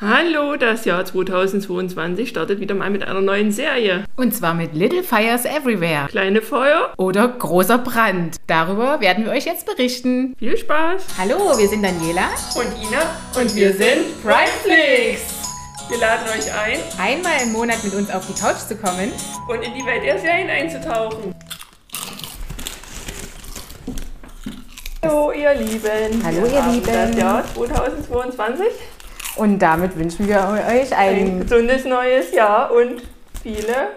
Hallo, das Jahr 2022 startet wieder mal mit einer neuen Serie. Und zwar mit Little Fires Everywhere. Kleine Feuer. Oder großer Brand. Darüber werden wir euch jetzt berichten. Viel Spaß. Hallo, wir sind Daniela. Und Ina. Und wir sind Primeflix. Wir laden euch ein, Einmal im Monat mit uns auf die Couch zu kommen. und in die Welt der Serien einzutauchen. Hallo, ihr Lieben. Hallo, Wir ihr Lieben. Das Jahr 2022. Und damit wünschen wir euch Ein ein, gesundes neues Jahr und viele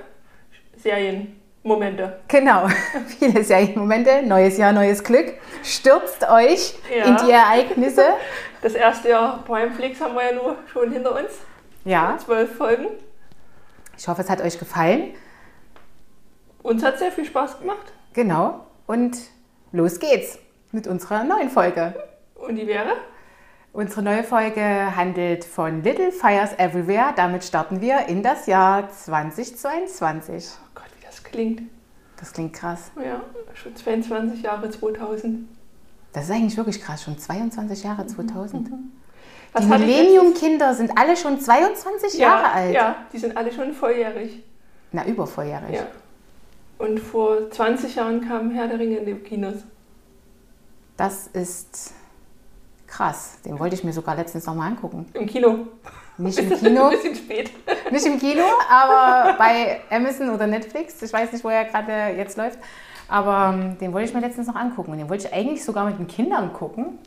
Serienmomente. genau, viele Serienmomente, neues Jahr, neues Glück. Stürzt euch Ja. in die Ereignisse. Das erste Jahr Primeflix haben wir ja nur schon hinter uns. Ja, Zwölf Folgen. ich hoffe, es hat euch gefallen. Uns hat sehr viel Spaß gemacht. Genau. Und los geht's mit unserer neuen Folge. Und die wäre? Unsere neue Folge handelt von Little Fires Everywhere. Damit starten wir in das Jahr 2022. Oh Gott, wie das klingt. Das klingt krass. Ja, schon 22 Jahre 2000. Das ist eigentlich wirklich krass, schon 22 Jahre 2000. Was Die Millennium-Kinder sind alle schon 22 letztens- Jahre ja, alt. Ja, die sind alle schon volljährig. Na, über volljährig. Ja. Und vor 20 Jahren kam Herr der Ringe in die Kinos. Das ist krass. Den wollte ich mir sogar letztens noch mal angucken. Im Kino. Nicht im Kino, Ein bisschen spät. nicht im Kino, aber bei Amazon oder Netflix. Ich weiß nicht, wo er gerade jetzt läuft. Aber ähm, den wollte ich mir letztens noch angucken. Und den wollte ich eigentlich sogar mit den Kindern gucken.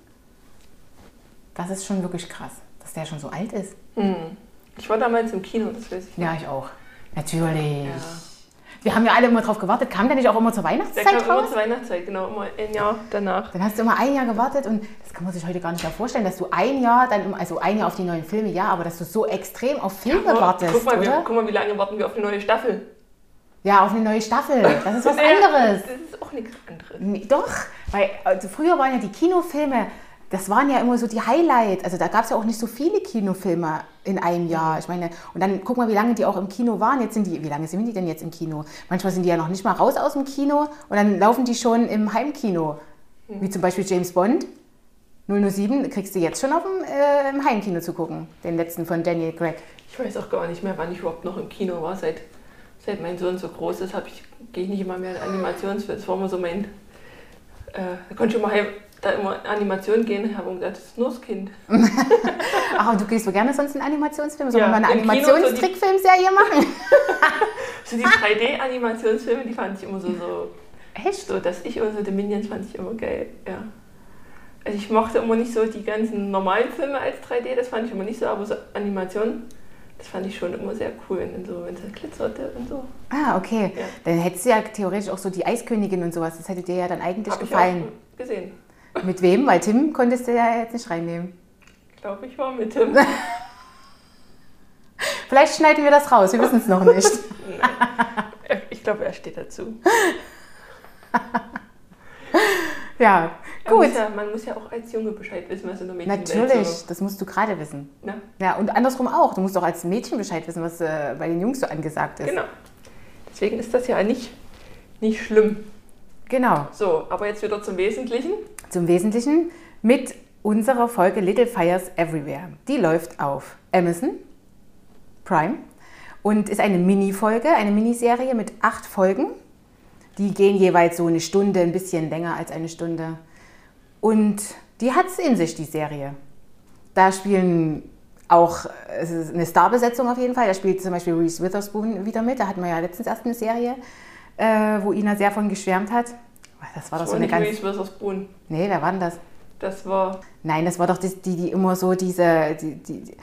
Das ist schon wirklich krass, dass der schon so alt ist. Hm. Ich war damals im Kino, das weiß ich. Ja, ich auch. Natürlich. Ja. Wir haben ja alle immer drauf gewartet. Kam der nicht auch immer zur Der Weihnachtszeit kam immer raus? zur Weihnachtszeit, genau, immer ein Jahr danach. Dann hast du immer ein Jahr gewartet und das kann man sich heute gar nicht mehr vorstellen, dass du ein Jahr dann, immer- also ein Jahr auf die neuen Filme, ja, aber dass du so extrem auf Filme Aber wartest, guck, mal, wir, oder? guck mal, wie lange warten wir auf eine neue Staffel. Ja, auf eine neue Staffel. Das ist was anderes. Das ist auch nichts anderes. Nee, doch, weil also früher waren ja die Kinofilme, das waren ja immer so die Highlights. Also da gab es ja auch nicht so viele Kinofilme in einem Jahr. Ich meine, und dann guck mal, wie lange die auch im Kino waren. Jetzt sind die, wie lange sind die denn jetzt im Kino? Manchmal sind die ja noch nicht mal raus aus dem Kino und dann laufen die schon im Heimkino. Wie zum Beispiel James Bond. 007 kriegst du jetzt schon auf dem, äh, im Heimkino zu gucken. Den letzten von Daniel Craig. Ich weiß auch gar nicht mehr, wann ich überhaupt noch im Kino war. Seit, seit mein Sohn so groß ist, ich, gehe ich nicht immer mehr in Animationsfilme. Das war immer so mein. Äh, da konnte ich immer heim, da immer in Animation gehen. habe gesagt, das ist nur das Kind. Ach, und du gehst so gerne sonst in Animationsfilme? Sollen Ja, wir mal eine im Kino so Animationstrickfilmserie machen? So die 3D-Animationsfilme, die fand ich immer so, so, Echt? so, dass ich und so die Minions fand ich immer geil. Ja. Also ich mochte immer nicht so die ganzen normalen Filme als 3D, das fand ich immer nicht so, aber so Animationen, das fand ich schon immer sehr cool, wenn dann so, wenn es dann glitzerte und so. Ah, okay. Ja. Dann hättest du ja theoretisch auch so die Eiskönigin und sowas. Das hätte dir ja dann eigentlich Hab ich gefallen. auch gesehen. Mit wem? Weil Tim konntest du ja jetzt nicht reinnehmen. Ich glaube, ich war mit Tim. Vielleicht schneiden wir das raus, wir wissen es noch nicht. Ich glaube, er steht dazu. Ja, Er gut. Muss ja, man muss ja auch als Junge Bescheid wissen, was in der Mädchenwelt Natürlich, so... das musst du gerade wissen. Ne? Ja, und andersrum auch. Du musst auch als Mädchen Bescheid wissen, was äh, bei den Jungs so angesagt ist. Genau. Deswegen ist das ja nicht, nicht schlimm. Genau. So, aber jetzt wieder zum Wesentlichen. Zum Wesentlichen mit unserer Folge Little Fires Everywhere. Die läuft auf Amazon Prime und ist eine Mini-Folge, eine Miniserie mit acht Folgen. Die gehen jeweils so eine Stunde, ein bisschen länger als eine Stunde. Und die hat es in sich, die Serie. Da spielen auch es ist eine Starbesetzung auf jeden Fall. Da spielt zum Beispiel Reese Witherspoon wieder mit. Da hatten wir ja letztens erst eine Serie, äh, wo Ina sehr von geschwärmt hat. Das war doch so eine nicht ganz. Reese Witherspoon. Nee, wer war denn das? Das war... Nein, das war doch die, die, die immer so diese. Die, die, die-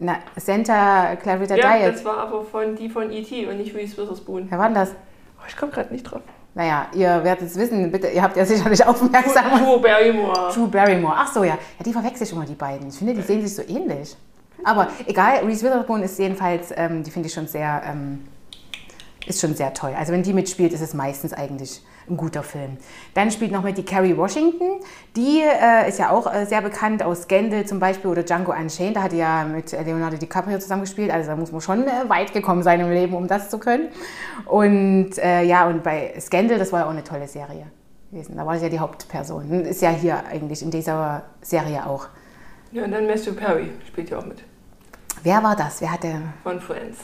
na, Santa Clarita Ja, Diet. das war aber von die von E.T. und nicht Reese Witherspoon. Wer war denn das? Oh, ich komme gerade nicht drauf. Naja, ihr werdet es wissen, bitte, ihr habt ja sicherlich aufmerksam. Drew Barrymore. Drew Barrymore. Ach so, ja. Ja, die verwechsel ich immer, die beiden. Ich finde, die sehen sich so ähnlich. Aber egal, Reese Witherspoon ist jedenfalls, ähm, die finde ich schon sehr, ähm, ist schon sehr toll. Also wenn die mitspielt, ist es meistens eigentlich ein guter Film. Dann spielt noch mit die Carrie Washington. Die äh, ist ja auch äh, sehr bekannt aus Scandal zum Beispiel oder Django Unchained. Da hat die ja mit Leonardo DiCaprio zusammengespielt. Also da muss man schon äh, weit gekommen sein im Leben, um das zu können. Und äh, ja, und bei Scandal, das war ja auch eine tolle Serie gewesen. Da war sie ja die Hauptperson. Ist ja hier eigentlich in dieser Serie auch. Ja, und dann Matthew Perry spielt ja auch mit. Wer war das? Wer hatte von Friends.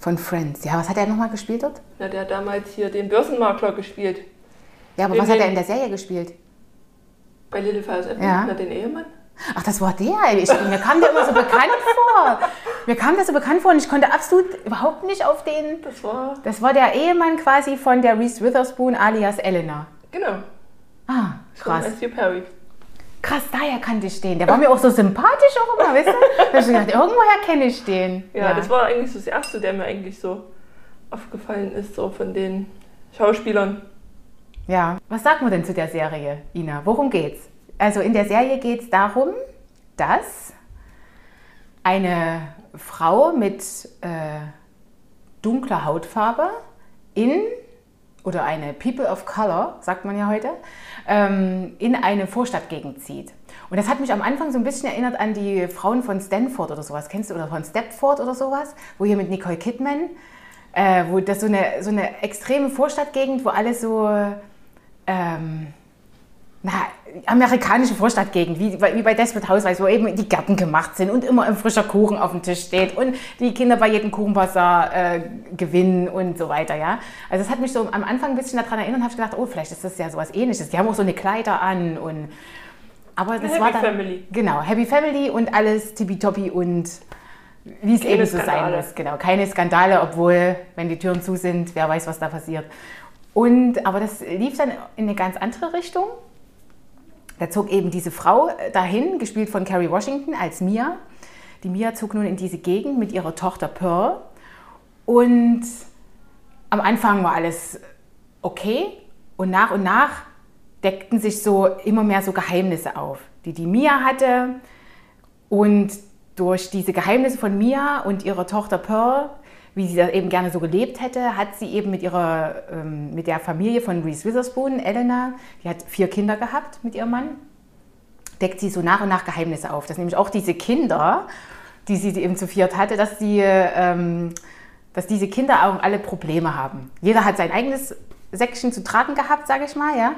Von Friends? Ja, was hat er nochmal gespielt dort? Ja, der hat damals hier den Börsenmakler gespielt. Ja, aber In was hat er den- in der Serie gespielt? Bei Littlefiles Apple, Ja. na, den Ehemann. Ach, das war der. Ich, mir kam der immer so bekannt vor. Mir kam das so bekannt vor und ich konnte absolut überhaupt nicht auf den. Das war, Das war der Ehemann quasi von der Reese Witherspoon alias Elena. genau, Ah, krass. Matthew Perry. Krass, daher kannte ich den. Der war mir auch so sympathisch auch immer, weißt du? Da ich gedacht, irgendwoher kenne ich den. Ja, das war eigentlich so das Erste, der mir eigentlich so aufgefallen ist, so von den Schauspielern. Ja. Was sagt man denn zu der Serie, Ina? Worum geht's? Also in der Serie geht es darum, dass eine Frau mit äh, dunkler Hautfarbe in, oder eine People of Color, sagt man ja heute, ähm, in eine Vorstadtgegend zieht. Und das hat mich am Anfang so ein bisschen erinnert an die Frauen von Stanford oder sowas. Kennst du? Oder von Stepford oder sowas? Wo hier mit Nicole Kidman, äh, wo das so eine, so eine extreme Vorstadtgegend, wo alles so ähm, na, amerikanische Vorstadtgegend, wie, wie bei Desperate Housewives, wo eben die Gärten gemacht sind und immer ein frischer Kuchen auf dem Tisch steht und die Kinder bei jedem Kuchenbazar äh, gewinnen und so weiter, ja. Also das hat mich so am Anfang ein bisschen daran erinnert und habe gedacht, oh, vielleicht ist das ja sowas ähnliches. Die haben auch so eine Kleider an und aber das Happy war dann, Family. Genau, Happy Family und alles tippitoppi und wie es eben so sein muss. Genau, keine Skandale, obwohl, wenn die Türen zu sind, wer weiß, was da passiert. Und, aber das lief dann in eine ganz andere Richtung. Da zog eben diese Frau dahin, gespielt von Carrie Washington als Mia. Die Mia zog nun in diese Gegend mit ihrer Tochter Pearl. Und am Anfang war alles okay. Und nach und nach deckten sich so immer mehr so Geheimnisse auf, die die Mia hatte. Und durch diese Geheimnisse von Mia und ihrer Tochter Pearl, wie sie das eben gerne so gelebt hätte, hat sie eben mit ihrer, ähm, mit der Familie von Reese Witherspoon, Elena, die hat vier Kinder gehabt mit ihrem Mann, deckt sie so nach und nach Geheimnisse auf. Dass nämlich auch diese Kinder, die sie eben zu viert hatte, dass, die, ähm, dass diese Kinder auch alle Probleme haben. Jeder hat sein eigenes Säckchen zu tragen gehabt, sage ich mal, ja.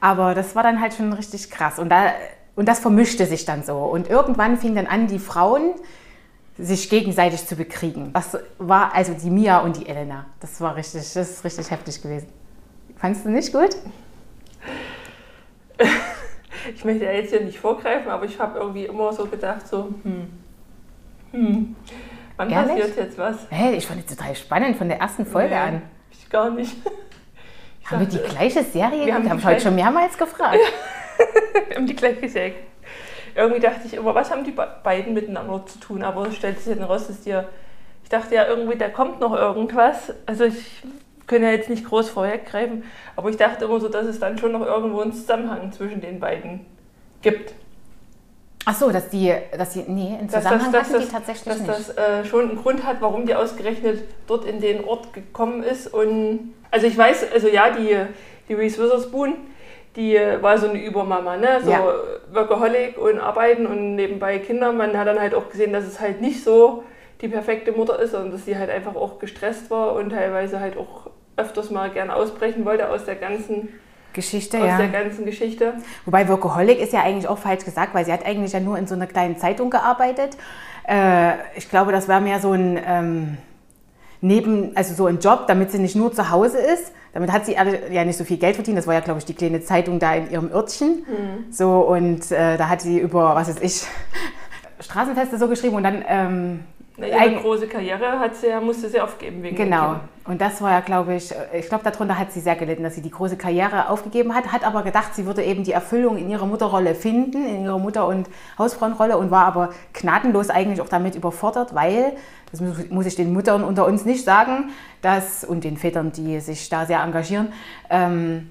Aber das war dann halt schon richtig krass. Und, da, und das vermischte sich dann so. Und irgendwann fing dann an, die Frauen sich gegenseitig zu bekriegen. Das war also die Mia und die Elena. Das war richtig, das ist richtig heftig gewesen. Fandest du nicht gut? Ich möchte ja jetzt hier nicht vorgreifen, aber ich habe irgendwie immer so gedacht, so, hm, hm, wann Ehrlich? passiert jetzt was? Hey, ich fand es total spannend von der ersten Folge Nee, an. Ich gar nicht. Ich Haben wir die dachte, gleiche Serie? Wir haben die Habe ich heute schon mehrmals gefragt. wir haben die gleiche Serie. Irgendwie dachte ich immer, was haben die be- beiden miteinander zu tun? Aber es stellt sich dann raus, dass dir, ich dachte ja irgendwie, da kommt noch irgendwas. Also ich kann ja jetzt nicht groß vorweggreifen, aber ich dachte immer so, dass es dann schon noch irgendwo einen Zusammenhang zwischen den beiden gibt. Ach so, dass die, dass die, nee, einen Dass Zusammenhang das, hatten dass die das, tatsächlich dass nicht. das äh, schon einen Grund hat, warum die ausgerechnet dort in den Ort gekommen ist. Und also ich weiß, also ja, die, die Reese Witherspoon, die war so eine Übermama, ne? So Ja. Workaholic und arbeiten und nebenbei Kinder. Man hat dann halt auch gesehen, dass es halt nicht so die perfekte Mutter ist, sondern dass sie halt einfach auch gestresst war und teilweise halt auch öfters mal gerne ausbrechen wollte aus der ganzen, Geschichte, aus ja. der ganzen Geschichte. Wobei Workaholic ist ja eigentlich auch falsch gesagt, weil sie hat eigentlich ja nur in so einer kleinen Zeitung gearbeitet. Äh, ich glaube, das war mehr so ein ähm, Neben, also so ein Job, damit sie nicht nur zu Hause ist. Damit hat sie ja nicht so viel Geld verdient. Das war ja, glaube ich, die kleine Zeitung da in ihrem Örtchen. So und äh, da hat sie über, was weiß ich, Straßenfeste so geschrieben und dann ähm, ihre Eigen- große Karriere hat sie, musste sie aufgeben wegen Genau. Und das war ja, glaube ich, ich glaube, darunter hat sie sehr gelitten, dass sie die große Karriere aufgegeben hat, hat aber gedacht, sie würde eben die Erfüllung in ihrer Mutterrolle finden, in ihrer Mutter- und Hausfrauenrolle und war aber gnadenlos eigentlich auch damit überfordert, weil, das muss- muss ich den Müttern unter uns nicht sagen, dass, und den Vätern, die sich da sehr engagieren, ähm,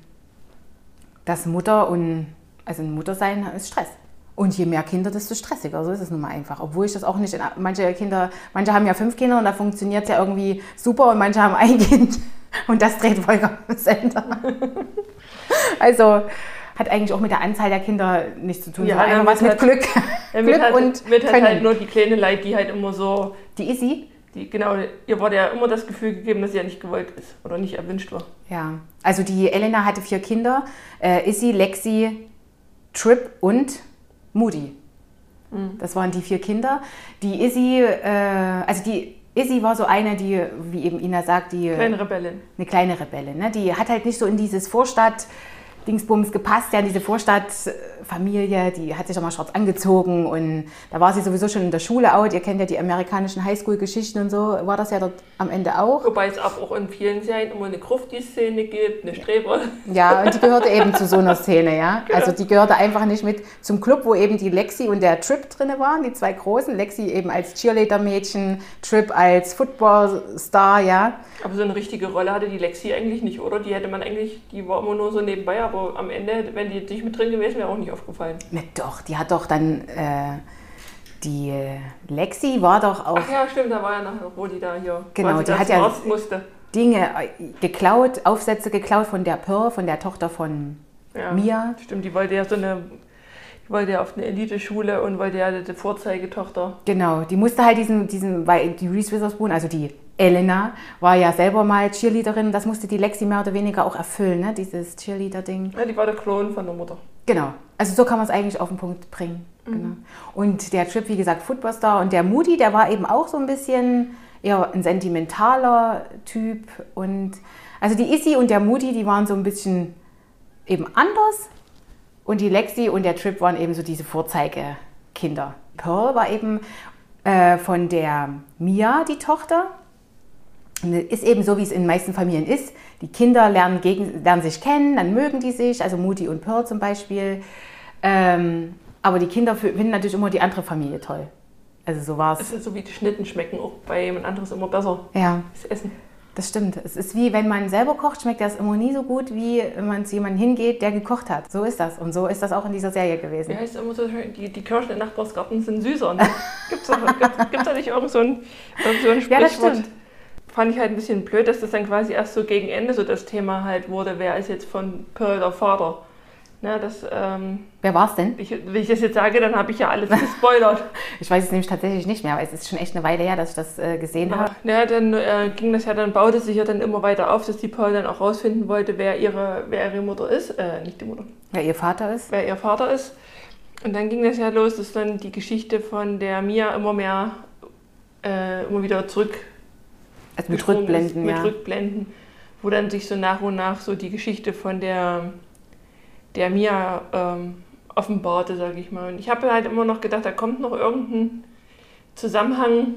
dass Mutter und, also ein Muttersein ist Stress. Und je mehr Kinder, desto stressiger. So ist es nun mal einfach. Obwohl ich das auch nicht in manche Kinder, manche haben ja fünf Kinder und da funktioniert es ja irgendwie super und manche haben ein Kind und das dreht Wolker im Sender. Also hat eigentlich auch mit der Anzahl der Kinder nichts zu tun, Ja, einfach was mit Glück. Ja, Glück hat, und mit hat Können. halt nur die kleine Leid, die halt immer so, Die Isi? die, genau, ihr wurde ja immer das Gefühl gegeben, dass sie ja nicht gewollt ist oder nicht erwünscht war. Ja, also die Elena hatte vier Kinder. Äh, Issy, Lexi, Trip und Moody. Das waren die vier Kinder. Die Izzy, äh, also die Izzy war so eine, die, wie eben Ina sagt, die Kleine Rebellin. eine kleine Rebelle. Ne? Die hat halt nicht so in dieses Vorstadt. Dingsbums gepasst, ja, in diese Vorstadtfamilie, die hat sich auch mal schwarz angezogen und da war sie sowieso schon in der Schule out. Ihr kennt ja die amerikanischen Highschool-Geschichten und so, war das ja dort am Ende auch. Wobei es aber auch in vielen Serien immer eine Grufti-Szene gibt, eine Streber. Ja, und die gehörte eben zu so einer Szene, ja. Also die gehörte einfach nicht mit zum Club, wo eben die Lexi und der Trip drinne waren, die zwei großen. Lexi eben als Cheerleader-Mädchen, Trip als Football-Star, ja. Aber so eine richtige Rolle hatte die Lexi eigentlich nicht, oder? Die hätte man eigentlich, die war immer nur so nebenbei, aber am Ende, wenn die nicht mit drin gewesen wäre, auch nicht aufgefallen. Ne, doch, die hat doch dann, äh, die äh, Lexi war doch auch Ach ja, stimmt, da war ja nachher, wo die da hier Genau, die hat ja-. Dinge äh, geklaut, Aufsätze geklaut von der Pearl, von der Tochter von Ja, Mia. Stimmt, die wollte ja so eine, wollte ja auf eine Eliteschule und wollte ja die Vorzeigetochter. Genau, die musste halt diesen, diesen, weil die Reese Witherspoon, also die Elena, war ja selber mal Cheerleaderin, das musste die Lexi mehr oder weniger auch erfüllen, ne? dieses Cheerleader-Ding. Ja, die war der Klon von der Mutter. Genau, also so kann man es eigentlich auf den Punkt bringen. Genau. Und der Trip, wie gesagt, Footballstar und der Moody, der war eben auch so ein bisschen eher ein sentimentaler Typ. Und also die Issy und der Moody, die waren so ein bisschen eben anders. Und die Lexi und der Trip waren eben so diese Vorzeigekinder. Pearl war eben äh, von der Mia, die Tochter. Es Ist eben so, wie es in den meisten Familien ist. Die Kinder lernen, gegen, lernen sich kennen, dann mögen die sich, also Moody und Pearl zum Beispiel. Ähm, aber die Kinder finden natürlich immer die andere Familie toll. Also so war Das es. ist so wie die Schnitten schmecken auch bei jemand anderes immer besser. Ja, Das Essen. das stimmt. Es ist wie, wenn man selber kocht, schmeckt das immer nie so gut, wie wenn man zu jemandem hingeht, der gekocht hat. So ist das. Und so ist das auch in dieser Serie Wie gewesen. heißt immer so schön, die, die Kirschen im Nachbarsgarten sind süßer. Ne? Gibt's da, gibt's, gibt's da nicht irgend so ein, so ein Ja, das Sprichwort? stimmt. Fand ich halt ein bisschen blöd, dass das dann quasi erst so gegen Ende so das Thema halt wurde, wer ist jetzt von Pearl der Vater. Na, das, ähm, Wer war es denn? ich, wenn ich das jetzt sage, dann habe ich ja alles gespoilert. Ich weiß es nämlich tatsächlich nicht mehr, aber es ist schon echt eine Weile her, dass ich das äh, gesehen habe. Ja, dann äh, ging das ja, dann baute sich ja dann immer weiter auf, dass die Pearl dann auch rausfinden wollte, wer ihre, wer ihre Mutter ist. Äh, nicht die Mutter, Wer ihr Vater ist. wer ihr Vater ist. Und dann ging das ja los, dass dann die Geschichte von der Mia immer mehr, äh, immer wieder zurück Also mit Rückblenden, ist, mit ja. Rückblenden, wo dann sich so nach und nach so die Geschichte von der, der Mia ähm, offenbarte, sage ich mal. Und ich habe halt immer noch gedacht, da kommt noch irgendein Zusammenhang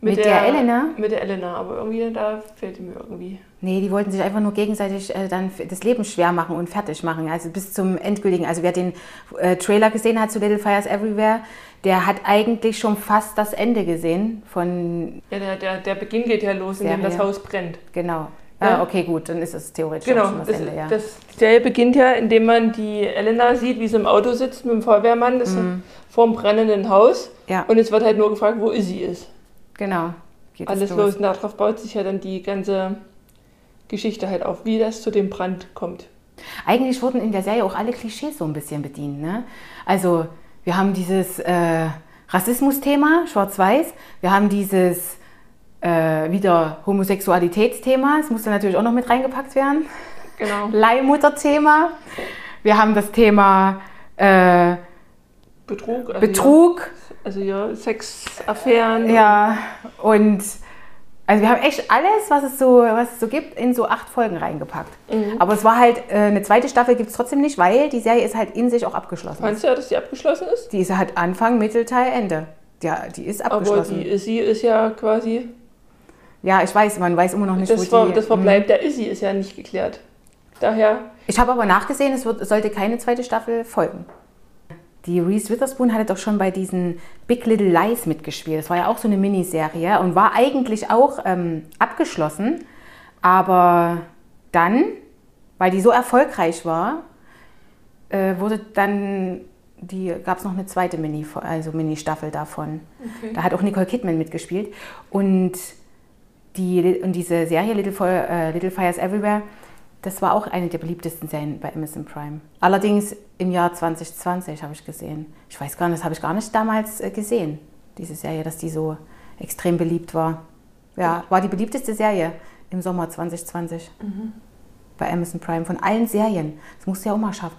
mit, Mit der Elena? Mit der Elena, aber irgendwie, da fehlte mir irgendwie. Nee, die wollten sich einfach nur gegenseitig äh, dann das Leben schwer machen und fertig machen. Also bis zum endgültigen. Also wer den äh, Trailer gesehen hat zu Little Fires Everywhere, der hat eigentlich schon fast das Ende gesehen von, Ja, der, der, der Beginn geht ja los, indem das Haus brennt. genau. Ja. Ah, okay, gut, dann ist es theoretisch Genau, schon das das, Ende, ja. das, die Serie beginnt ja, indem man die Elena sieht, wie sie im Auto sitzt mit dem Feuerwehrmann, das vor dem brennenden Haus. Mhm. Ja. Und es wird halt nur gefragt, wo sie ist. genau. Geht es Alles los. Und darauf baut sich ja dann die ganze Geschichte halt auf, wie das zu dem Brand kommt. Eigentlich wurden in der Serie auch alle Klischees so ein bisschen bedient. Ne? Also wir haben dieses äh, Rassismus-Thema, schwarz-weiß. Wir haben dieses äh, wieder Homosexualitätsthema. Das musste natürlich auch noch mit reingepackt werden. Genau. Leihmutter-Thema. Wir haben das Thema äh, Betrug. Also Betrug. Ja, also ja, Sexaffären. Ja, und also wir haben echt alles, was es so, was es so gibt, in so acht Folgen reingepackt. Mhm. Aber es war halt, äh, eine zweite Staffel gibt es trotzdem nicht, weil die Serie ist halt in sich auch abgeschlossen. Meinst du ja, dass die abgeschlossen ist? Die ist halt Anfang, Mittelteil, Ende. Ja, die ist Aber abgeschlossen. die Izzy ist ja quasi. ja, ich weiß, man weiß immer noch nicht, Das, wo Ver, die... das Verbleib der Izzy ist ja nicht geklärt. Daher. Ich habe aber nachgesehen, es, wird, es sollte keine zweite Staffel folgen. Die Reese Witherspoon hatte doch schon bei diesen Big Little Lies mitgespielt. Das war ja auch so eine Miniserie und war eigentlich auch ähm, abgeschlossen. Aber dann, weil die so erfolgreich war, äh, wurde dann die gab es noch eine zweite Mini, also Mini-Staffel davon. Okay. Da hat auch Nicole Kidman mitgespielt. Und, die, und diese Serie Little, äh, Little Fires Everywhere, das war auch eine der beliebtesten Serien bei Amazon Prime. Allerdings im Jahr 2020 habe ich gesehen. Ich weiß gar nicht, das habe ich gar nicht damals äh, gesehen, diese Serie, dass die so extrem beliebt war. Ja, war die beliebteste Serie im Sommer 2020 bei Amazon Prime von allen Serien. Das musst du ja auch mal schaffen.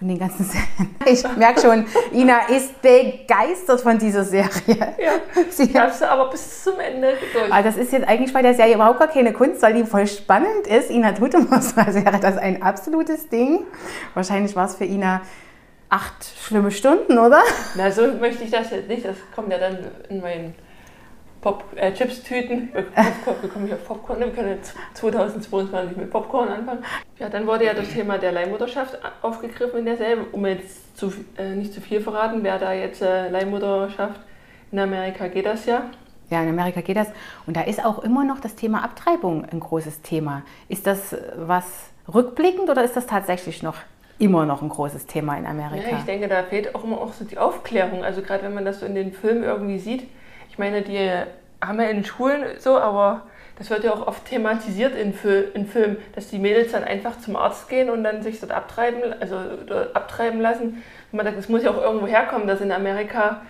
Von den ganzen Serien. Ich merke schon, Ina ist begeistert von dieser Serie. Ja, Sie, habe sie aber bis zum Ende durch. aber das ist jetzt eigentlich bei der Serie überhaupt gar keine Kunst, weil die voll spannend ist. Ina tut immer so, als wäre das ein absolutes Ding. Wahrscheinlich war es für Ina acht schlimme Stunden, oder? Na, so möchte ich das jetzt nicht. Das kommt ja dann in meinen Pop äh, Chips-Tüten. Wir Popcorn- bekomme ich auch Popcorn. Wir können jetzt 2022 mit Popcorn anfangen. Ja, dann wurde ja das Thema der Leihmutterschaft aufgegriffen in der Serie. Um jetzt zu, äh, nicht zu viel verraten, wer da jetzt äh, Leihmutterschaft in Amerika geht das ja. Ja, in Amerika geht das. Und da ist auch immer noch das Thema Abtreibung ein großes Thema. Ist das äh, was rückblickend oder ist das tatsächlich noch immer noch ein großes Thema in Amerika? Ja, ich denke, da fehlt auch immer auch so die Aufklärung. Also gerade wenn man das so in den Filmen irgendwie sieht. Ich meine, die haben ja in Schulen so, aber das wird ja auch oft thematisiert in, Fil in Filmen, dass die Mädels dann einfach zum Arzt gehen und dann sich dort abtreiben, also dort abtreiben lassen. Und man sagt, es muss ja auch irgendwo herkommen, dass in Amerika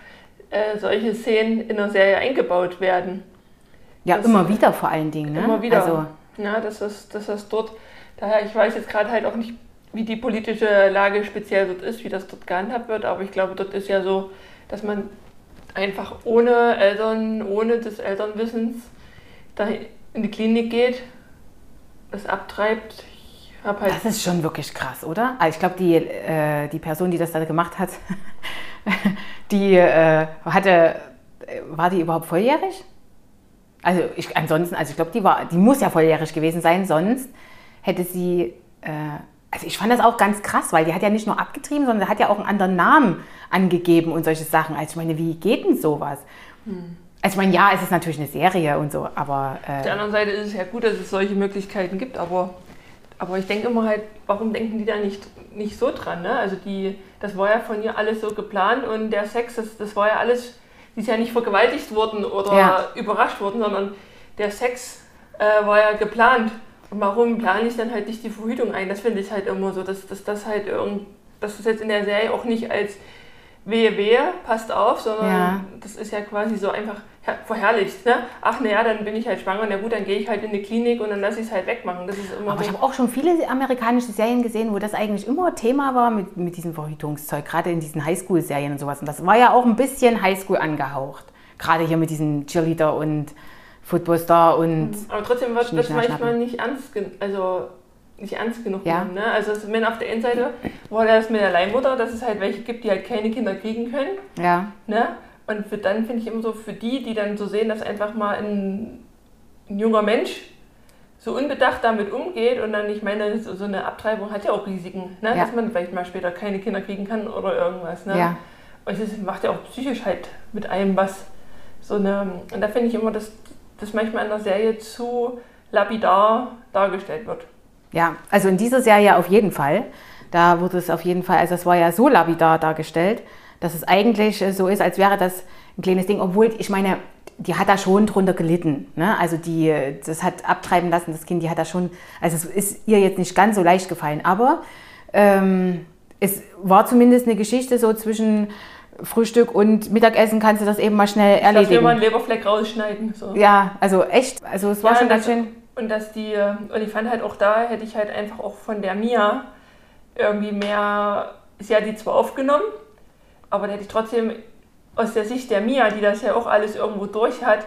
äh, solche Szenen in einer Serie eingebaut werden. ja, das- immer wieder vor allen Dingen. Ne? Immer wieder. Also, Ja, das, dass das dort, daher, ich weiß jetzt gerade halt auch nicht, wie die politische Lage speziell dort ist, wie das dort gehandhabt wird, aber ich glaube, dort ist ja so, dass man einfach ohne Eltern, ohne des Elternwissens da in die Klinik geht, es abtreibt. Halt das ist schon wirklich krass, oder? Also ich glaube, die, äh, die Person, die das da gemacht hat, die äh, hatte, äh, war die überhaupt volljährig? Also ich, ansonsten, also ich glaube, die war, die muss ja volljährig gewesen sein, sonst hätte sie, äh, also ich fand das auch ganz krass, weil die hat ja nicht nur abgetrieben, sondern hat ja auch einen anderen Namen angegeben und solche Sachen. Also ich meine, wie geht denn sowas? Also ich meine, ja, es ist natürlich eine Serie und so, aber Auf der äh, anderen Seite ist es ja gut, dass es solche Möglichkeiten gibt, aber, aber ich denke immer halt, warum denken die da nicht, nicht so dran? Ne? Also die, das war ja von ihr alles so geplant und der Sex, das, das war ja alles, die ist ja nicht vergewaltigt worden oder Ja. überrascht worden, sondern der Sex äh, war ja geplant. Und warum plane ich dann halt nicht die Verhütung ein? Das finde ich halt immer so, dass, dass das halt irgend, dass das jetzt in der Serie auch nicht als wehe, wehe, passt auf, sondern Ja. das ist ja quasi so einfach her- verherrlicht. Ne? Ach naja, dann bin ich halt schwanger, na gut, dann gehe ich halt in die Klinik und dann lasse ich es halt wegmachen. Das ist immer Aber ich so. habe auch schon viele amerikanische Serien gesehen, wo das eigentlich immer Thema war mit, mit diesem Verhütungszeug, gerade in diesen Highschool-Serien und sowas. Und das war ja auch ein bisschen Highschool angehaucht. Gerade hier mit diesen Cheerleader und Footballstar und Aber trotzdem wird das manchmal nicht ernst, also nicht ernst genug Ja. genommen. Ne? Also wenn auf der einen Seite war das mit der Leihmutter, dass es halt welche gibt, die halt keine Kinder kriegen können. ja, Ne? Und für, dann finde ich immer so, für die, die dann so sehen, dass einfach mal ein, ein junger Mensch so unbedacht damit umgeht und dann, ich meine, so, eine Abtreibung hat ja auch Risiken, ne? Ja. dass man vielleicht mal später keine Kinder kriegen kann oder irgendwas. Ne? ja. Und es macht ja auch psychisch halt mit einem was. So eine, und da finde ich immer, dass das manchmal in der Serie zu lapidar dargestellt wird. Ja, also in dieser Serie auf jeden Fall. Da wurde es auf jeden Fall, also es war ja so lapidar dargestellt, dass es eigentlich äh, so ist, als wäre das ein kleines Ding, obwohl ich meine, die hat da schon drunter gelitten. Ne? Also die, äh, das hat abtreiben lassen, das Kind, die hat da schon, also es ist ihr jetzt nicht ganz so leicht gefallen, aber ähm, es war zumindest eine Geschichte so zwischen Frühstück und Mittagessen kannst du das eben mal schnell mir erledigen. mal einen Leberfleck rausschneiden. So. Ja, also echt, also es war Ja, schon ganz schön. Und dass die, und ich fand halt auch da, hätte ich halt einfach auch von der Mia irgendwie mehr, sie hat die zwar aufgenommen, aber da hätte ich trotzdem aus der Sicht der Mia, die das ja auch alles irgendwo durch hat,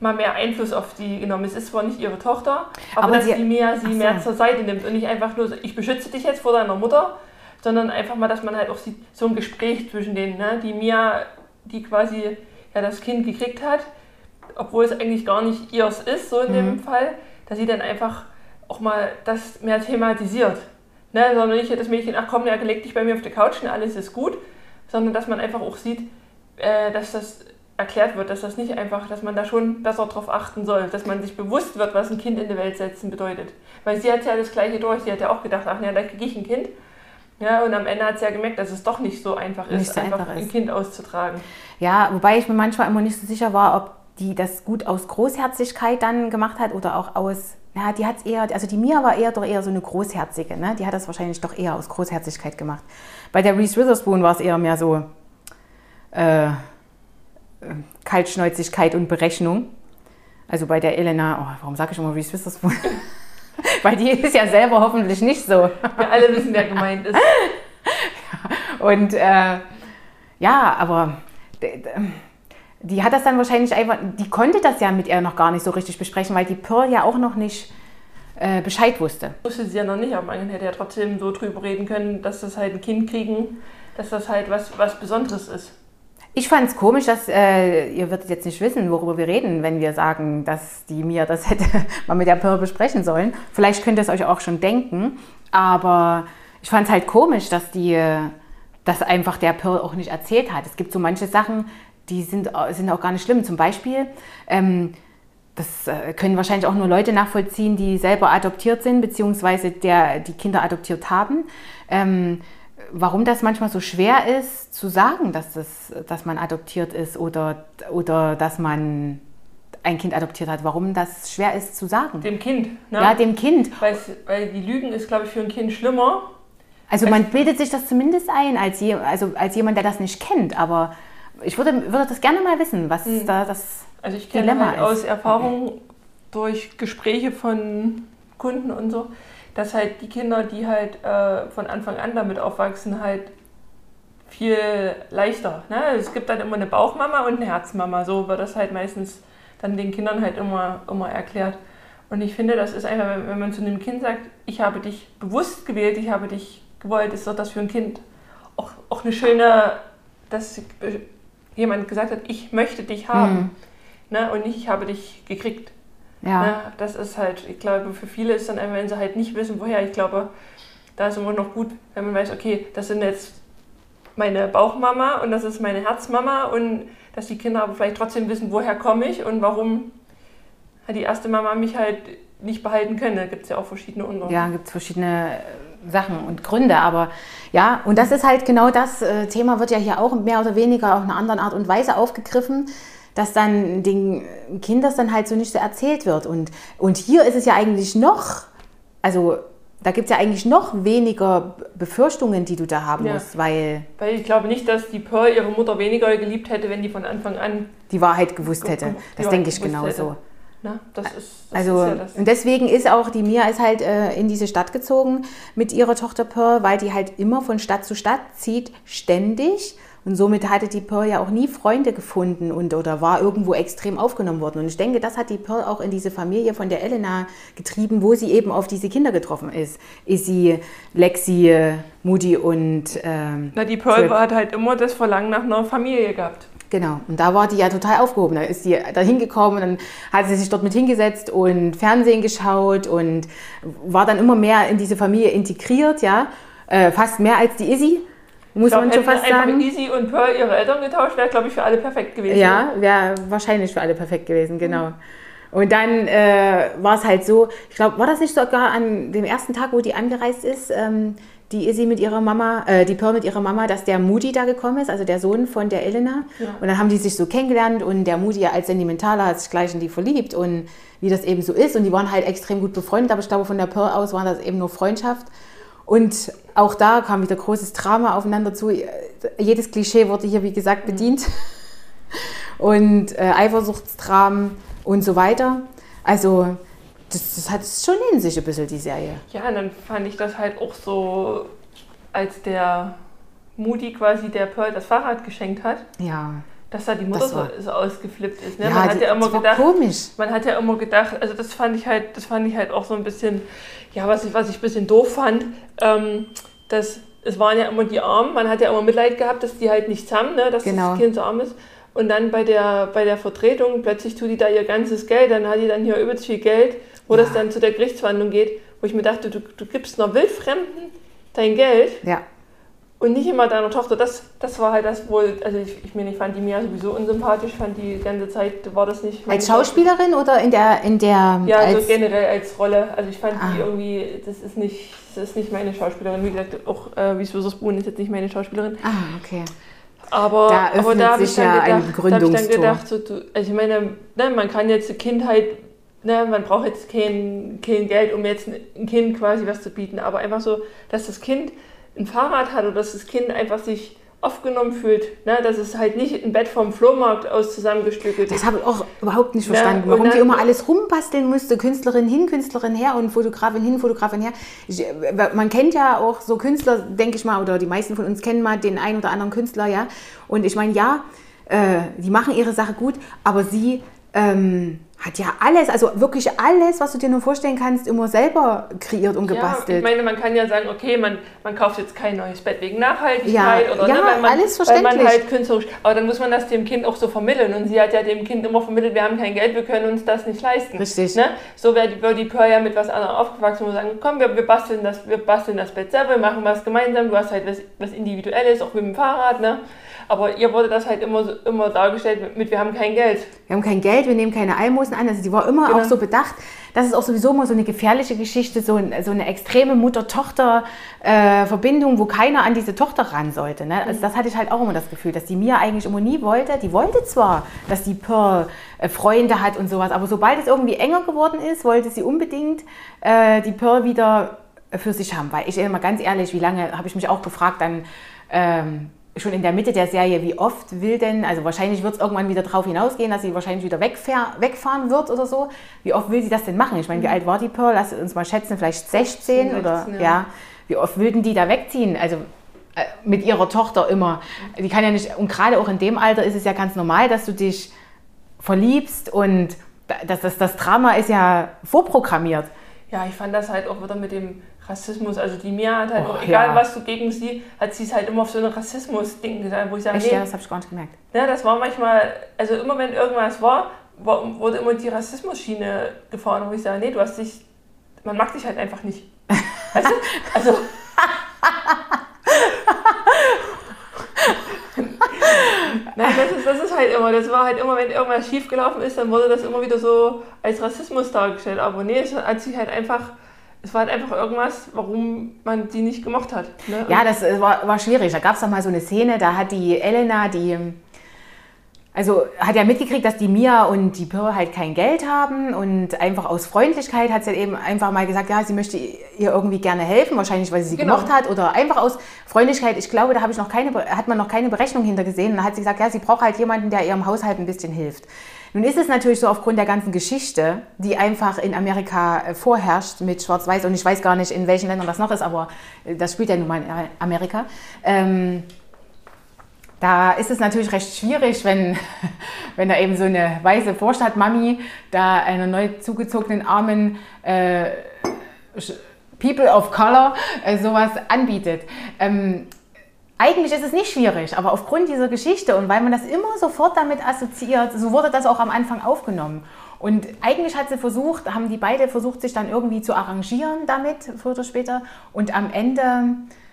mal mehr Einfluss auf die genommen. Es ist zwar nicht ihre Tochter, aber, Aber dass sie- die Mia sie so. mehr zur Seite nimmt und nicht einfach nur, so, ich beschütze dich jetzt vor deiner Mutter, sondern einfach mal, dass man halt auch sieht, so ein Gespräch zwischen denen, ne? die Mia, die quasi ja das Kind gekriegt hat, obwohl es eigentlich gar nicht ihrs ist, so in dem Fall, dass sie dann einfach auch mal das mehr thematisiert. Ne? Sondern nicht das Mädchen, ach komm, ja, leg dich bei mir auf die Couch und alles ist gut, sondern dass man einfach auch sieht, äh, dass das erklärt wird, dass das nicht einfach, dass man da schon besser drauf achten soll, dass man sich bewusst wird, was ein Kind in die Welt setzen bedeutet. Weil sie hat ja das Gleiche durch, sie hat ja auch gedacht, ach ja, da kriege ich ein Kind. Ja, und am Ende hat sie ja gemerkt, dass es doch nicht so einfach Nicht ist, so einfach einfach ein ist. Kind auszutragen. Ja, wobei ich mir manchmal immer nicht so sicher war, ob die das gut aus Großherzigkeit dann gemacht hat oder auch aus, na, die hat es eher, also die Mia war eher doch eher so eine Großherzige, ne? Die hat das wahrscheinlich doch eher aus Großherzigkeit gemacht. Bei der Reese Witherspoon war es eher mehr so äh, äh, Kaltschnäuzigkeit und Berechnung. Also bei der Elena, oh, warum sage ich immer Reese Witherspoon? Weil die ist ja selber hoffentlich nicht so. Wir alle wissen, wer gemeint ist. Und äh, ja, aber die hat das dann wahrscheinlich einfach, die konnte das ja mit ihr noch gar nicht so richtig besprechen, weil die Pearl ja auch noch nicht äh, Bescheid wusste. Wusste sie ja noch nicht, aber man hätte ja trotzdem so drüber reden können, dass das halt ein Kind kriegen, dass das halt was, was Besonderes ist. Ich fand es komisch, dass äh, ihr würdet jetzt nicht wissen, worüber wir reden, wenn wir sagen, dass die mir das hätte mal mit der Pearl besprechen sollen. Vielleicht könnt ihr es euch auch schon denken, aber ich fand es halt komisch, dass die das einfach der Pearl auch nicht erzählt hat. Es gibt so manche Sachen, die sind, sind auch gar nicht schlimm. Zum Beispiel, ähm, das äh, können wahrscheinlich auch nur Leute nachvollziehen, die selber adoptiert sind, beziehungsweise der, die Kinder adoptiert haben. Ähm, warum das manchmal so schwer ist, zu sagen, dass, das, dass man adoptiert ist oder, oder dass man ein Kind adoptiert hat, warum das schwer ist zu sagen. Dem Kind, ne? Ja, dem Kind. Weil die Lügen ist, glaube ich, für ein Kind schlimmer. Also man bildet sich das zumindest ein, als, je, also als jemand, der das nicht kennt, aber ich würde, würde das gerne mal wissen, was mhm. da das also ich kenne halt aus Erfahrung durch Gespräche von Kunden und so, dass halt die Kinder, die halt äh, von Anfang an damit aufwachsen, halt viel leichter. Ne? Es gibt dann immer eine Bauchmama und eine Herzmama. So wird das halt meistens dann den Kindern halt immer, immer erklärt. Und ich finde, das ist einfach, wenn man zu einem Kind sagt, ich habe dich bewusst gewählt, ich habe dich gewollt, ist doch das für ein Kind auch, auch eine schöne, dass jemand gesagt hat, ich möchte dich haben. Mhm ne? und nicht, ich habe dich gekriegt. Ja. Ne? Das ist halt, ich glaube, für viele ist dann, wenn sie halt nicht wissen, woher, ich glaube, da ist immer noch gut, wenn man weiß, okay, das sind jetzt meine Bauchmama und das ist meine Herzmama und dass die Kinder aber vielleicht trotzdem wissen, woher komme ich und warum hat die erste Mama mich halt nicht behalten können. Da gibt es ja auch verschiedene Unterschiede. Ja, gibt es verschiedene äh, Sachen und Gründe, aber ja, und das ist halt genau das äh, Thema, wird ja hier auch mehr oder weniger auf eine andere Art und Weise aufgegriffen dass dann den Kindern dann halt so nicht so erzählt wird. Und, und hier ist es ja eigentlich noch, also da gibt es ja eigentlich noch weniger Befürchtungen, die du da haben ja. musst, weil... Weil ich glaube nicht, dass die Pearl ihre Mutter weniger geliebt hätte, wenn die von Anfang an... Die Wahrheit gewusst hätte. Das denke ich genauso. Na, das ist, das also, ist ja das. und deswegen ist auch die Mia ist halt äh, in diese Stadt gezogen mit ihrer Tochter Pearl, weil die halt immer von Stadt zu Stadt zieht, ständig und somit hatte die Pearl ja auch nie Freunde gefunden und oder war irgendwo extrem aufgenommen worden. Und ich denke, das hat die Pearl auch in diese Familie von der Elena getrieben, wo sie eben auf diese Kinder getroffen ist. Izzy, Lexi, Moody und. Ähm, Na, die Pearl Trip. hat halt immer das Verlangen nach einer Familie gehabt. Genau, und da war die ja total aufgehoben. Da ist sie da hingekommen, dann hat sie sich dort mit hingesetzt und Fernsehen geschaut und war dann immer mehr in diese Familie integriert, ja. Äh, fast mehr als die Izzy. Muss glaub, man schon fast sagen. Easy und Pearl ihre Eltern getauscht, wäre, glaube ich, für alle perfekt gewesen. Ja, wäre wahrscheinlich für alle perfekt gewesen, genau. Mhm. Und dann äh, war es halt so, ich glaube, war das nicht sogar an dem ersten Tag, wo die angereist ist, ähm, die Izzy mit ihrer Mama, äh, die Pearl mit ihrer Mama, dass der Moody da gekommen ist, also der Sohn von der Elena. Ja. Und dann haben die sich so kennengelernt und der Moody als Sentimentaler hat sich gleich in die verliebt und wie das eben so ist. Und die waren halt extrem gut befreundet, aber ich glaube, von der Pearl aus war das eben nur Freundschaft. Und auch da kam wieder großes Drama aufeinander zu. Jedes Klischee wurde hier, wie gesagt, bedient. Und äh, Eifersuchtsdramen und so weiter. Also, das, das hat es schon in sich ein bisschen, die Serie. Ja, und dann fand ich das halt auch so, als der Moody quasi der Pearl das Fahrrad geschenkt hat. Ja dass da die Mutter so, so, ausgeflippt ist. Ne? Ja, man hat die, ja immer gedacht, komisch. Man hat ja immer gedacht, also das fand ich halt, das fand ich halt auch so ein bisschen, ja, was ich, was ich ein bisschen doof fand, ähm, dass es waren ja immer die Armen, man hat ja immer Mitleid gehabt, dass die halt nichts haben, ne? dass genau. das Kind so arm ist. Und dann bei der, bei der Vertretung, plötzlich tut die da ihr ganzes Geld, dann hat die dann hier übelst viel Geld, wo ja. das dann zu der Gerichtsverhandlung geht, wo ich mir dachte, du, du gibst einer Wildfremden dein Geld. Ja und nicht immer deiner Tochter. Das, das war halt das wohl, also ich, ich meine, ich fand die Mia sowieso unsympathisch, fand die ganze Zeit war das nicht. Als Schauspielerin oder in der in der Ja, also generell als Rolle. Also ich fand ah. die irgendwie, das ist nicht, das ist nicht meine Schauspielerin. Wie gesagt, auch äh, Wies Witherspoon ist jetzt nicht meine Schauspielerin. Ah, okay. Aber da, aber da habe ich, dann gedacht, da hab ich dann gedacht, so, du, also ich meine, ne, man kann jetzt Kindheit, ne, man braucht jetzt kein, kein Geld, um jetzt ein Kind quasi was zu bieten, aber einfach so, dass das Kind ein Fahrrad hat oder dass das Kind einfach sich aufgenommen fühlt. Ne? Dass es halt nicht ein Bett vom Flohmarkt aus zusammengestückelt Das habe ich auch überhaupt nicht verstanden, und warum dann- die immer alles rumbasteln musste. Künstlerin hin, Künstlerin her und Fotografin hin, Fotografin her. Ich, äh, man kennt ja auch so Künstler, denke ich mal, oder die meisten von uns kennen mal den einen oder anderen Künstler, ja. Und ich meine, ja, äh, die machen ihre Sache gut, aber sie ähm, hat ja alles, also wirklich alles, was du dir nur vorstellen kannst, immer selber kreiert und Ja, ich gebastelt. meine, man kann ja sagen, okay, man, man kauft jetzt kein neues Bett wegen Nachhaltigkeit Ja, oder ja, ne, weil, man, alles weil man verständlich. halt künstlerisch, aber dann muss man das dem Kind auch so vermitteln und sie hat ja dem Kind immer vermittelt, wir haben kein Geld, wir können uns das nicht leisten. Richtig. Ne? So wäre die, wär die Pearl ja mit was anderem aufgewachsen und sagen, komm, wir, wir, basteln das, wir basteln das Bett selber, wir machen was gemeinsam, du hast halt was, was Individuelles, auch mit dem Fahrrad, ne? Aber ihr wurde das halt immer, immer dargestellt mit, wir haben kein Geld. Wir haben kein Geld, wir nehmen keine Almosen an. Also sie war immer Genau. auch so bedacht. Das ist auch sowieso immer so eine gefährliche Geschichte, so, ein, so eine extreme Mutter-Tochter-Verbindung, wo keiner an diese Tochter ran sollte. Ne? Also das hatte ich halt auch immer das Gefühl, dass die Mia eigentlich immer nie wollte. Die wollte zwar, dass die Pearl äh, Freunde hat und sowas, aber sobald es irgendwie enger geworden ist, wollte sie unbedingt äh, die Pearl wieder für sich haben. Weil ich mal ganz ehrlich, wie lange habe ich mich auch gefragt, dann ähm, schon in der Mitte der Serie, wie oft will denn, also wahrscheinlich wird es irgendwann wieder drauf hinausgehen, dass sie wahrscheinlich wieder wegfahr, wegfahren wird oder so. Wie oft will sie das denn machen? Ich meine, wie alt war die Pearl? Lass uns mal schätzen, vielleicht 16 16, oder ja. ja. Wie oft will denn die da wegziehen? Also äh, mit ihrer Tochter immer. Die kann ja nicht, und gerade auch in dem Alter ist es ja ganz normal, dass du dich verliebst und da- das, das, das Drama ist ja vorprogrammiert. Ja, ich fand das halt auch wieder mit dem Rassismus. Also die Mia hat halt Och, egal ja. was du gegen sie, hat sie es halt immer auf so ein Rassismus-Ding gesagt, wo ich sage, Echt, nee, ja, das habe ich gar nicht gemerkt. ne, das war manchmal, also immer wenn irgendwas war, war wurde immer die Rassismus-Schiene gefahren, wo ich sage, nee, du hast dich, man mag dich halt einfach nicht. Weißt du? Also. Nein, das ist, das ist halt immer, das war halt immer, wenn irgendwas schiefgelaufen ist, dann wurde das immer wieder so als Rassismus dargestellt. Aber nee, es hat sich halt einfach, es war halt einfach irgendwas, warum man die nicht gemocht hat. Ne? Ja, das äh, war, war schwierig. Da gab es doch mal so eine Szene, da hat die Elena, die, also hat ja mitgekriegt, dass die Mia und die Pearl halt kein Geld haben und einfach aus Freundlichkeit hat sie eben einfach mal gesagt, ja, sie möchte ihr irgendwie gerne helfen, wahrscheinlich weil sie sie Genau. gemocht hat oder einfach aus Freundlichkeit. Ich glaube, da habe ich noch keine, hat man noch keine Berechnung hintergesehen. Und dann hat sie gesagt, ja, sie braucht halt jemanden, der ihrem Haushalt ein bisschen hilft. Nun ist es natürlich so aufgrund der ganzen Geschichte, die einfach in Amerika äh, vorherrscht mit Schwarz-Weiß und ich weiß gar nicht, in welchen Ländern das noch ist, aber äh, das spielt ja nun mal in Amerika. Ähm, da ist es natürlich recht schwierig, wenn, wenn da eben so eine weiße Vorstadtmami da einer neu zugezogenen armen äh, People of Color äh, sowas anbietet. Ähm, eigentlich ist es nicht schwierig, aber aufgrund dieser Geschichte und weil man das immer sofort damit assoziiert, so wurde das auch am Anfang aufgenommen. Und eigentlich hat sie versucht, haben die beide versucht, sich dann irgendwie zu arrangieren damit, früher oder später. Und am Ende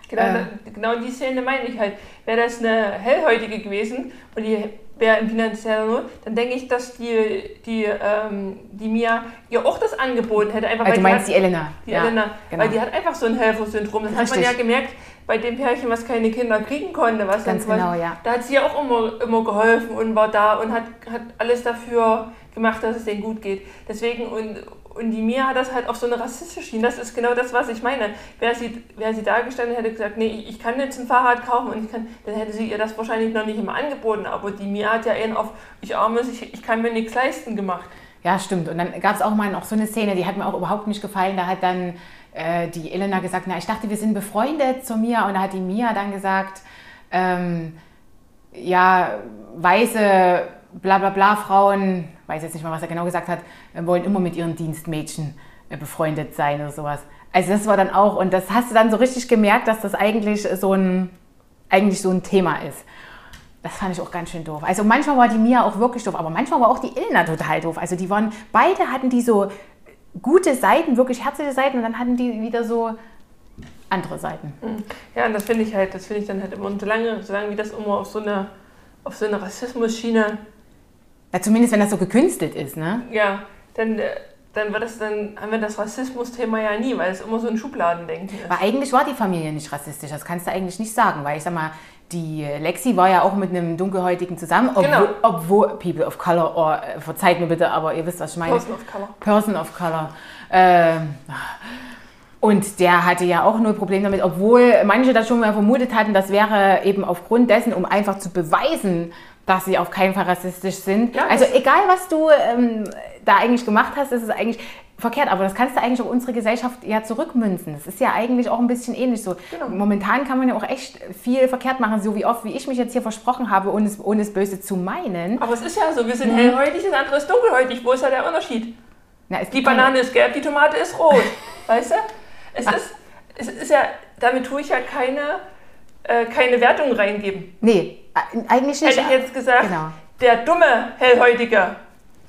Genau, Äh. genau die Szene meine ich halt. Wäre das eine hellhäutige gewesen und die wäre in finanzieller Not, dann denke ich, dass die, die, ähm, die Mia ihr auch das angeboten hätte. Einfach, Also weil du meinst die, die hat, Elena. die ja, Elena, genau. weil die hat einfach so ein Helfersyndrom. Das hat man Richtig. ja gemerkt bei dem Pärchen, was keine Kinder kriegen konnte. Was Ganz genau, was, ja. Da hat sie ja auch immer, immer geholfen und war da und hat, hat alles dafür gemacht, dass es denen gut geht. Deswegen, und, und die Mia hat das halt auf so eine rassistische Schiene. Das ist genau das, was ich meine. Wäre sie, wäre sie da gestanden und hätte gesagt, nee, ich, kann jetzt ein Fahrrad kaufen und ich kann, dann hätte sie ihr das wahrscheinlich noch nicht immer angeboten. Aber die Mia hat ja eher auf, ich armes, ich, ich kann mir nichts leisten gemacht. Ja, stimmt. Und dann gab es auch mal noch so eine Szene, die hat mir auch überhaupt nicht gefallen. Da hat dann äh, die Elena gesagt, na, ich dachte, wir sind befreundet zu Mia. Und da hat die Mia dann gesagt, ähm, ja, weiße bla bla bla Frauen, weiß jetzt nicht mal, was er genau gesagt hat, äh, wollen immer mit ihren Dienstmädchen äh, befreundet sein oder sowas. Also das war dann auch, und das hast du dann so richtig gemerkt, dass das eigentlich so ein, eigentlich so ein Thema ist. Das fand ich auch ganz schön doof. Also manchmal war die Mia auch wirklich doof, aber manchmal war auch die Elena total doof. Also die waren, beide hatten die so gute Seiten, wirklich herzliche Seiten und dann hatten die wieder so andere Seiten. Ja, und das finde ich halt, das finde ich dann halt immer, und solange, solange wie das immer auf so eine, auf so eine Rassismus-Schiene Ja, zumindest wenn das so gekünstelt ist, ne? Ja, dann, äh, dann, wird das, dann haben wir das Rassismus-Thema ja nie, weil es immer so ein Schubladendenken ist. Aber eigentlich war die Familie nicht rassistisch, das kannst du eigentlich nicht sagen, weil ich sag mal, die Lexi war ja auch mit einem Dunkelhäutigen zusammen, obwohl, Genau. obwohl People of Color, oh, äh, verzeiht mir bitte, aber ihr wisst, was ich meine. Person of Color. Person of Color. Ähm, Und der hatte ja auch null Problem damit, obwohl manche das schon mal vermutet hatten, das wäre eben aufgrund dessen, um einfach zu beweisen, dass sie auf keinen Fall rassistisch sind. Ja, also egal, was du ähm, da eigentlich gemacht hast, ist es eigentlich verkehrt. Aber das kannst du eigentlich auf unsere Gesellschaft ja zurückmünzen. Das ist ja eigentlich auch ein bisschen ähnlich so. Genau. Momentan kann man ja auch echt viel verkehrt machen, so wie oft, wie ich mich jetzt hier versprochen habe, ohne es, ohne es böse zu meinen. Aber es ist ja so, wir Mhm. sind hellhäutig, das andere ist dunkelhäutig. Wo ist da der Unterschied? Na, Die Banane ist gelb, die Tomate ist rot. weißt du? Es ist, es ist ja, damit tue ich ja keine, äh, keine Wertung reingeben. Nee, eigentlich nicht. Hätte ich jetzt gesagt, Genau. der dumme Hellhäutige, ja.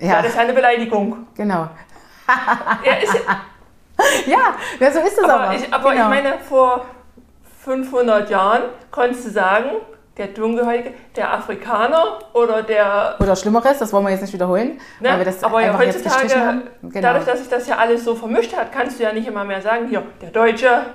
Ja, das ist ja eine Beleidigung. genau. Er ist, Ja, ja, so ist es aber. aber ich, aber genau. ich meine, vor 500 Jahren konntest du sagen, der Dunkelhäutige, der Afrikaner oder der Oder Schlimmeres, das wollen wir jetzt nicht wiederholen. Ne? weil wir das aber ja, heutzutage. Genau. dadurch, dass sich das ja alles so vermischt hat, kannst du ja nicht immer mehr sagen, hier, der Deutsche.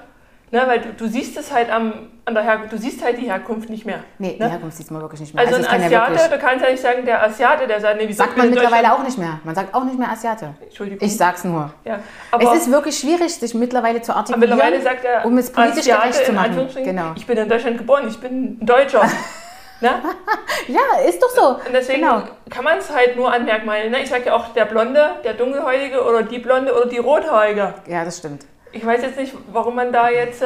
Ne? Weil du, du siehst es halt am, an der Her du siehst halt die Herkunft nicht mehr. nee, ne? die Herkunft sieht man wirklich nicht mehr. Also, es ein ja Asiate, wirklich, du kannst ja nicht sagen, der Asiate, der sagt, nee, wieso sagt man mittlerweile auch nicht mehr. Man sagt auch nicht mehr Asiate. Entschuldigung. Ich sag's nur. ja. aber, es ist wirklich schwierig, sich mittlerweile zu aber artikulieren, mittlerweile sagt er, um es politisch Asiate, gerecht zu machen. Genau. Ich bin in Deutschland geboren, ich bin ein Deutscher. ne? Ja, ist doch so. Und deswegen Genau. kann man es halt nur an Merkmalen. Ne? Ich sage ja auch der Blonde, der Dunkelhäutige oder die Blonde oder die Rothaarige. Ja, das stimmt. Ich weiß jetzt nicht, warum man da jetzt, äh,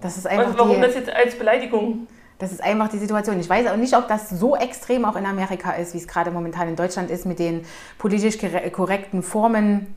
Das ist einfach warum die, das jetzt als Beleidigung. Das ist einfach die Situation. Ich weiß auch nicht, ob das so extrem auch in Amerika ist, wie es gerade momentan in Deutschland ist, mit den politisch korre- korrekten Formen.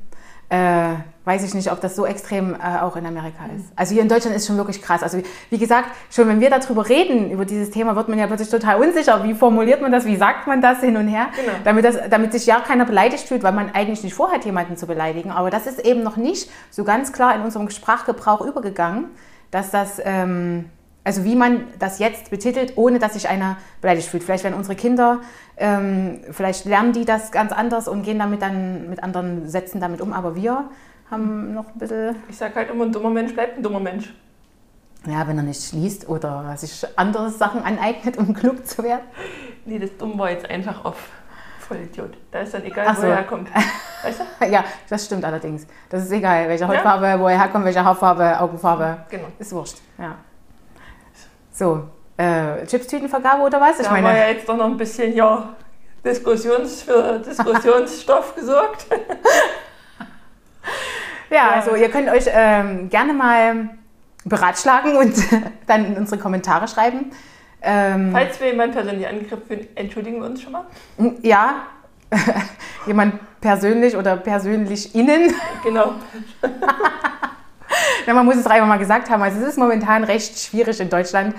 Äh, weiß ich nicht, ob das so extrem äh, auch in Amerika ist. Also hier in Deutschland ist schon wirklich krass. Also wie gesagt, schon wenn wir darüber reden, über dieses Thema, wird man ja plötzlich total unsicher. Wie formuliert man das? Wie sagt man das hin und her? Genau. Damit, das, damit sich ja keiner beleidigt fühlt, weil man eigentlich nicht vorhat, jemanden zu beleidigen. Aber das ist eben noch nicht so ganz klar in unserem Sprachgebrauch übergegangen, dass das... Ähm, also wie man das jetzt betitelt, ohne dass sich einer beleidigt fühlt. Vielleicht werden unsere Kinder, ähm, vielleicht lernen die das ganz anders und gehen damit dann mit anderen Sätzen damit um. Aber wir haben noch ein bisschen, Ich sage halt immer, ein dummer Mensch bleibt ein dummer Mensch. ja, wenn er nicht liest oder sich andere Sachen aneignet, um klug zu werden. Nee, das Dumm war jetzt einfach auf Vollidiot. Da ist dann egal, Ach wo so. er herkommt. Weißt du? Ja, das stimmt allerdings. Das ist egal, welche Ja. Hautfarbe, wo er herkommt, welche Haarfarbe, Augenfarbe. Genau. Ist wurscht, ja. So, äh, Chipstütenvergabe oder was? Ich da haben wir meine, ja jetzt doch noch ein bisschen ja, Diskussions für Diskussionsstoff gesorgt. Ja, also ihr könnt euch ähm, gerne mal beratschlagen und dann in unsere Kommentare schreiben. Ähm, Falls wir jemanden persönlich angegriffen entschuldigen wir uns schon mal. ja, jemand persönlich oder persönlich innen. Genau. Ja, man muss es dreimal mal gesagt haben. Also es ist momentan recht schwierig in Deutschland.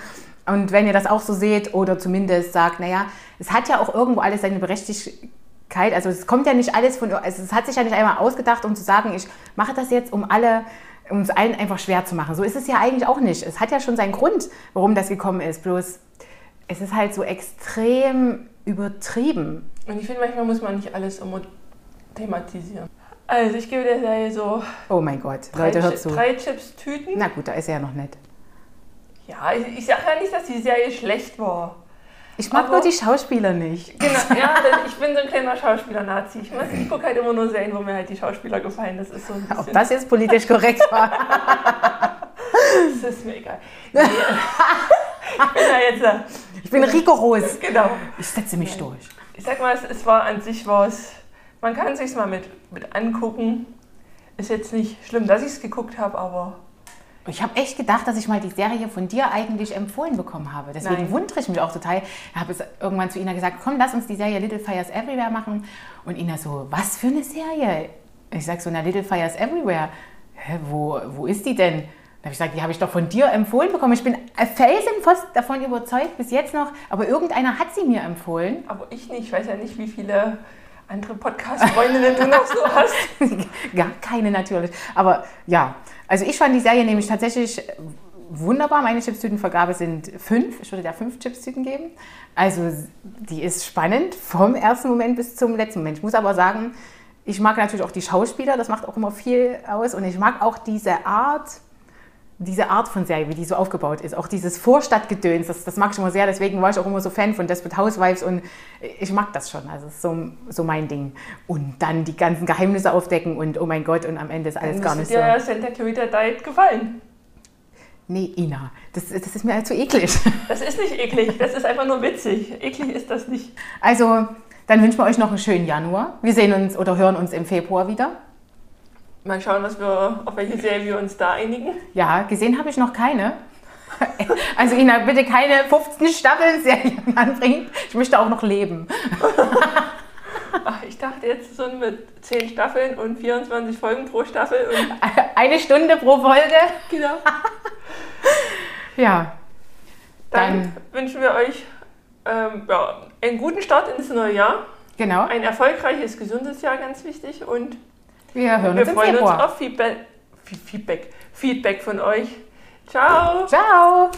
Und wenn ihr das auch so seht oder zumindest sagt, naja, es hat ja auch irgendwo alles seine Berechtigkeit. Also es kommt ja nicht alles von, also es hat sich ja nicht einmal ausgedacht, um zu sagen, ich mache das jetzt, um alle, um es allen einfach schwer zu machen. So ist es ja eigentlich auch nicht. Es hat ja schon seinen Grund, warum das gekommen ist. Bloß es ist halt so extrem übertrieben. Und ich finde, manchmal muss man nicht alles immer thematisieren. Also ich gebe der Serie so Oh mein Gott, drei, Leute, hört zu. drei Chips-Tüten. Na gut, da ist er ja noch nicht. Ja, ich, ich sage ja nicht, dass die Serie schlecht war. Ich mag Aber- nur die Schauspieler nicht. Genau, ja, ich bin so ein kleiner Schauspieler-Nazi. Ich, muss- ich gucke halt immer nur Serien, wo mir halt die Schauspieler gefallen. Das ist so ein Ob das jetzt politisch korrekt war. das ist mir egal. Nee, ich bin da jetzt, äh, Ich bin rigoros. genau. Ich setze mich durch. Ich sag mal, es, es war an sich was, man kann sich mal mit, mit angucken. Ist jetzt nicht schlimm, dass ich es geguckt habe, aber Ich habe echt gedacht, dass ich mal die Serie von dir eigentlich empfohlen bekommen habe. Deswegen Nein. wundere ich mich auch total. Ich habe es irgendwann zu Ina gesagt, komm, lass uns die Serie Little Fires Everywhere machen. Und Ina so, was für eine Serie? Ich sage so, na, Little Fires Everywhere. Hä, wo, wo ist die denn? Da habe ich gesagt, die habe ich doch von dir empfohlen bekommen. Ich bin felsenfest davon überzeugt, bis jetzt noch. Aber irgendeiner hat sie mir empfohlen. Aber ich nicht. Ich weiß ja nicht, wie viele andere Podcast-Freundinnen du noch so hast. Gar keine natürlich. Aber ja, also ich fand die Serie nämlich tatsächlich wunderbar. Meine Chipstütenvergabe sind fünf. Ich würde da fünf Chipstüten geben. Also die ist spannend vom ersten Moment bis zum letzten Moment. Ich muss aber sagen, ich mag natürlich auch die Schauspieler, das macht auch immer viel aus. Und ich mag auch diese Art, diese Art von Serie, wie die so aufgebaut ist, auch dieses Vorstadtgedöns, das, das mag ich immer sehr, deswegen war ich auch immer so Fan von Desperate Housewives und ich mag das schon, also so, so mein Ding. Und dann die ganzen Geheimnisse aufdecken und oh mein Gott und am Ende ist alles Dann gar nicht so. dir Santa Clarita Diet gefallen. Nee, Ina, das, das ist mir halt zu eklig. Das ist nicht eklig, das ist einfach nur witzig. Eklig ist das nicht. Also, dann wünschen wir euch noch einen schönen Januar. Wir sehen uns oder hören uns im Februar wieder. Mal schauen, was wir, auf welche Serie wir uns da einigen. Ja, gesehen habe ich noch keine. Also Ina, bitte keine 15 Staffeln Serien anbringen. Ich möchte auch noch leben. Ach, ich dachte jetzt so mit 10 Staffeln und 24 Folgen pro Staffel und Eine Stunde pro Folge. genau. Ja, Dann wünschen wir euch ähm, ja, einen guten Start ins neue Jahr. genau. Ein erfolgreiches, gesundes Jahr, ganz wichtig. Und Wir hören wir uns im freuen uns auf Feedback, Feedback, Feedback von euch. Ciao! Ciao.